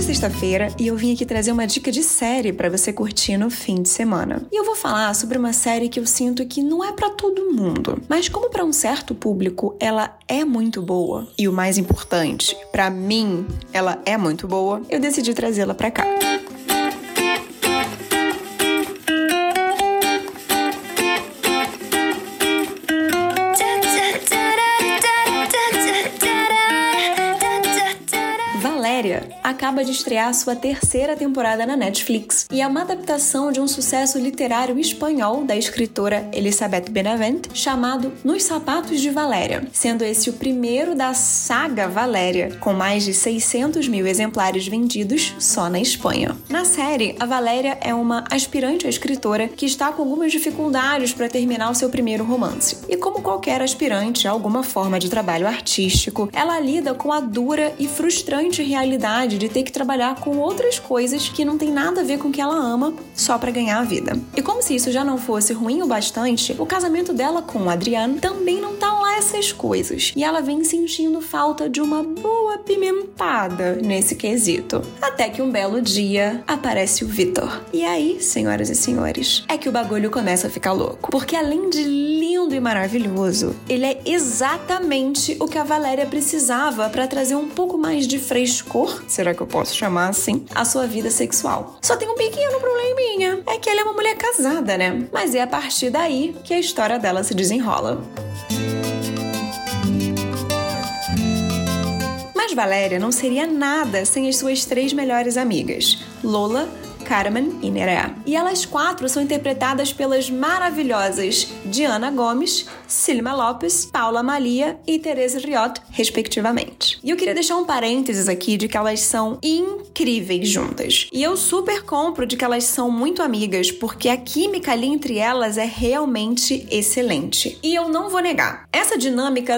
É sexta-feira e eu vim aqui trazer uma dica de série para você curtir no fim de semana. E eu vou falar sobre uma série que eu sinto que não é para todo mundo, mas como para um certo público ela é muito boa e o mais importante, para mim ela é muito boa, eu decidi trazê-la para cá. Acaba de estrear sua terceira temporada na Netflix e é uma adaptação de um sucesso literário espanhol da escritora Elizabeth Benavent chamado Nos Sapatos de Valéria, sendo esse o primeiro da saga Valéria, com mais de 600 mil exemplares vendidos só na Espanha. Na série, a Valéria é uma aspirante a escritora que está com algumas dificuldades para terminar o seu primeiro romance. E como qualquer aspirante a alguma forma de trabalho artístico, ela lida com a dura e frustrante realidade de ter que trabalhar com outras coisas que não tem nada a ver com o que ela ama só para ganhar a vida. E como se isso já não fosse ruim o bastante, o casamento dela com o Adriano também não tá essas coisas. E ela vem sentindo falta de uma boa pimentada nesse quesito. Até que um belo dia aparece o Vitor. E aí, senhoras e senhores, é que o bagulho começa a ficar louco. Porque além de lindo e maravilhoso, ele é exatamente o que a Valéria precisava para trazer um pouco mais de frescor. Será que eu posso chamar assim, a sua vida sexual. Só tem um pequeno probleminha, é que ela é uma mulher casada, né? Mas é a partir daí que a história dela se desenrola. Mas Valéria não seria nada sem as suas três melhores amigas, Lola, Carmen e Nerea. E elas quatro são interpretadas pelas maravilhosas Diana Gomes, Silma Lopes, Paula Malia e Teresa Riot, respectivamente. E eu queria deixar um parênteses aqui de que elas são incríveis juntas. E eu super compro de que elas são muito amigas, porque a química ali entre elas é realmente excelente. E eu não vou negar, essa dinâmica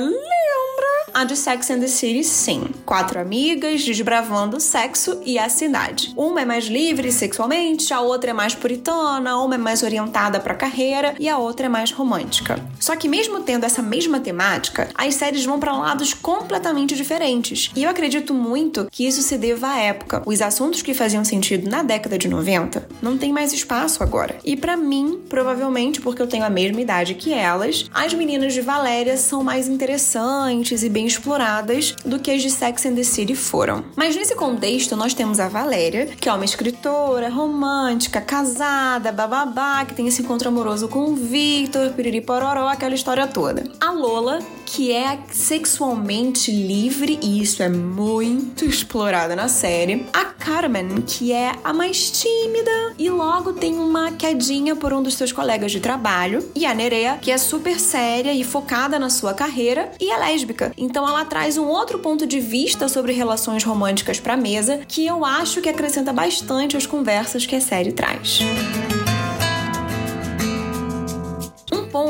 a de Sex and the City, sim. Quatro amigas desbravando o sexo e a cidade. Uma é mais livre sexualmente, a outra é mais puritana, uma é mais orientada para carreira e a outra é mais romântica. Só que mesmo tendo essa mesma temática, as séries vão para lados completamente diferentes. E eu acredito muito que isso se deva à época. Os assuntos que faziam sentido na década de 90 não tem mais espaço agora. E para mim, provavelmente porque eu tenho a mesma idade que elas, as meninas de Valéria são mais interessantes e bem bem exploradas do que as de Sex and the City foram. Mas nesse contexto, nós temos a Valéria, que é uma escritora romântica, casada, bababá, que tem esse encontro amoroso com o Victor, piriri pororó, aquela história toda. A Lola, que é sexualmente livre, e isso é muito explorado na série. A Carmen, que é a mais tímida e logo tem uma quedinha por um dos seus colegas de trabalho. E a Nerea, que é super séria e focada na sua carreira e é lésbica. Então ela traz um outro ponto de vista sobre relações românticas para mesa que eu acho que acrescenta bastante às conversas que a série traz.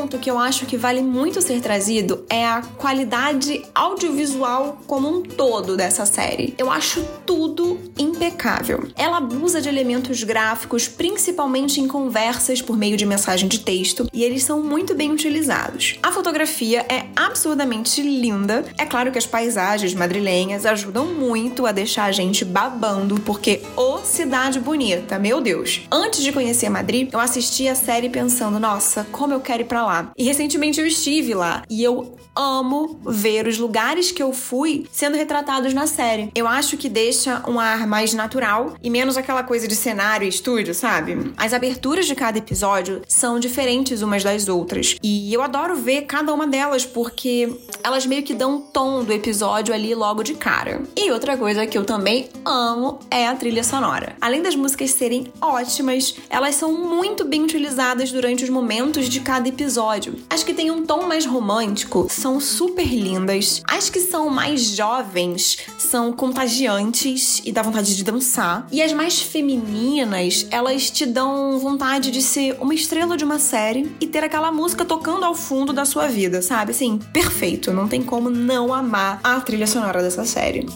Ponto que eu acho que vale muito ser trazido é a qualidade audiovisual como um todo dessa série. Eu acho tudo impecável. Ela abusa de elementos gráficos, principalmente em conversas por meio de mensagem de texto, e eles são muito bem utilizados. A fotografia é absurdamente linda. É claro que as paisagens madrilenhas ajudam muito a deixar a gente babando, porque ô cidade bonita, meu Deus. Antes de conhecer Madrid, eu assisti a série pensando, nossa, como eu quero ir para lá. E recentemente eu estive lá e eu amo ver os lugares que eu fui sendo retratados na série. Eu acho que deixa um ar mais natural e menos aquela coisa de cenário e estúdio, sabe? As aberturas de cada episódio são diferentes umas das outras e eu adoro ver cada uma delas porque elas meio que dão um tom do episódio ali logo de cara. E outra coisa que eu também amo é a trilha sonora. Além das músicas serem ótimas, elas são muito bem utilizadas durante os momentos de cada episódio episódio. As que têm um tom mais romântico são super lindas. As que são mais jovens são contagiantes e dá vontade de dançar. E as mais femininas, elas te dão vontade de ser uma estrela de uma série e ter aquela música tocando ao fundo da sua vida, sabe? Assim, perfeito. Não tem como não amar a trilha sonora dessa série.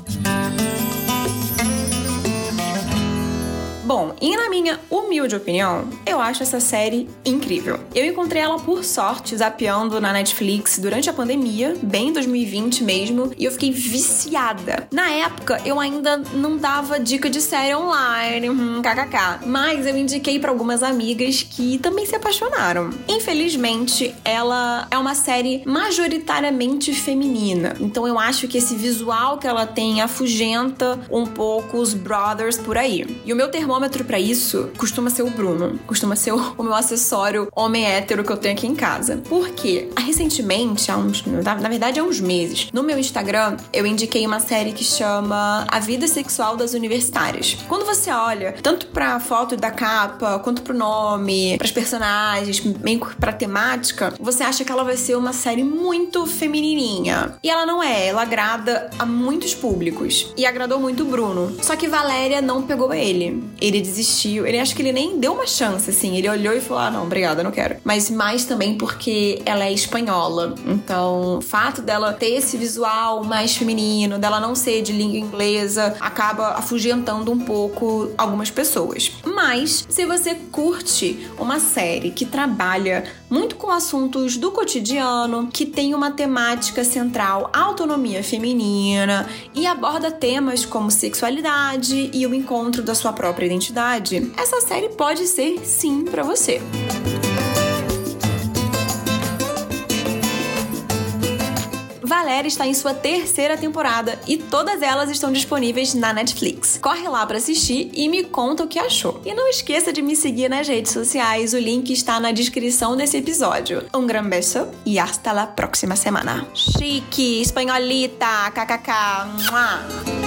Bom, E na minha humilde opinião, eu acho essa série incrível. Eu encontrei ela por sorte zapeando na Netflix durante a pandemia, bem 2020 mesmo, e eu fiquei viciada. Na época, eu ainda não dava dica de série online, hum, kkk, mas eu indiquei para algumas amigas que também se apaixonaram. Infelizmente, ela é uma série majoritariamente feminina, então eu acho que esse visual que ela tem afugenta um pouco os brothers por aí. E o meu termômetro isso costuma ser o Bruno, costuma ser o, meu acessório homem hétero que eu tenho aqui em casa. Porque recentemente, há uns, na, verdade há uns meses, no meu Instagram eu indiquei uma série que chama A Vida Sexual das Universitárias. Quando você olha tanto pra foto da capa, quanto pro nome, pras personagens, meio pra temática, você acha que ela vai ser uma série muito feminininha. E ela não é, ela agrada a muitos públicos. E agradou muito o Bruno. Só que Valéria não pegou ele. Ele desistiu. Ele acho que ele nem deu uma chance, assim. Ele olhou e falou: ah, não, obrigada, não quero. Mas mais também porque ela é espanhola. Então, o fato dela ter esse visual mais feminino, dela não ser de língua inglesa, acaba afugentando um pouco algumas pessoas. Mas, se você curte uma série que trabalha muito com assuntos do cotidiano, que tem uma temática central autonomia feminina e aborda temas como sexualidade e o encontro da sua própria identidade, essa série pode ser sim para você. Valéria está em sua terceira temporada e todas elas estão disponíveis na Netflix. Corre lá para assistir e me conta o que achou. E não esqueça de me seguir nas redes sociais, o link está na descrição desse episódio. Um gran beso e hasta la próxima semana. Chique, espanholita, kkk. Mua.